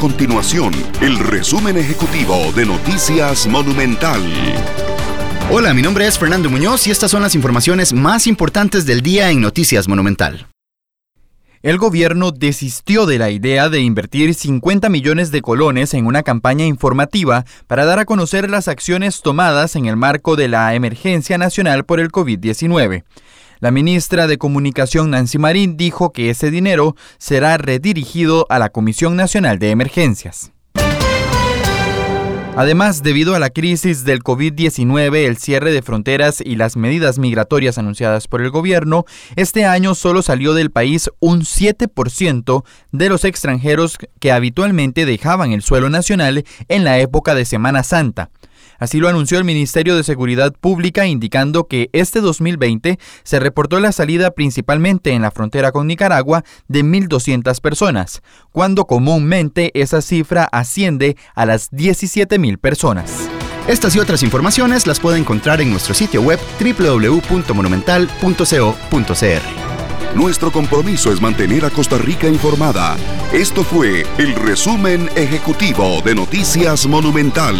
continuación el resumen ejecutivo de Noticias Monumental. Hola, mi nombre es Fernando Muñoz y estas son las informaciones más importantes del día en Noticias Monumental. El gobierno desistió de la idea de invertir 50 millones de colones en una campaña informativa para dar a conocer las acciones tomadas en el marco de la emergencia nacional por el COVID-19. La ministra de Comunicación Nancy Marín dijo que ese dinero será redirigido a la Comisión Nacional de Emergencias. Además, debido a la crisis del COVID-19, el cierre de fronteras y las medidas migratorias anunciadas por el gobierno, este año solo salió del país un 7% de los extranjeros que habitualmente dejaban el suelo nacional en la época de Semana Santa. Así lo anunció el Ministerio de Seguridad Pública, indicando que este 2020 se reportó la salida principalmente en la frontera con Nicaragua de 1.200 personas, cuando comúnmente esa cifra asciende a las 17.000 personas. Estas y otras informaciones las puede encontrar en nuestro sitio web www.monumental.co.cr. Nuestro compromiso es mantener a Costa Rica informada. Esto fue el resumen ejecutivo de Noticias Monumental.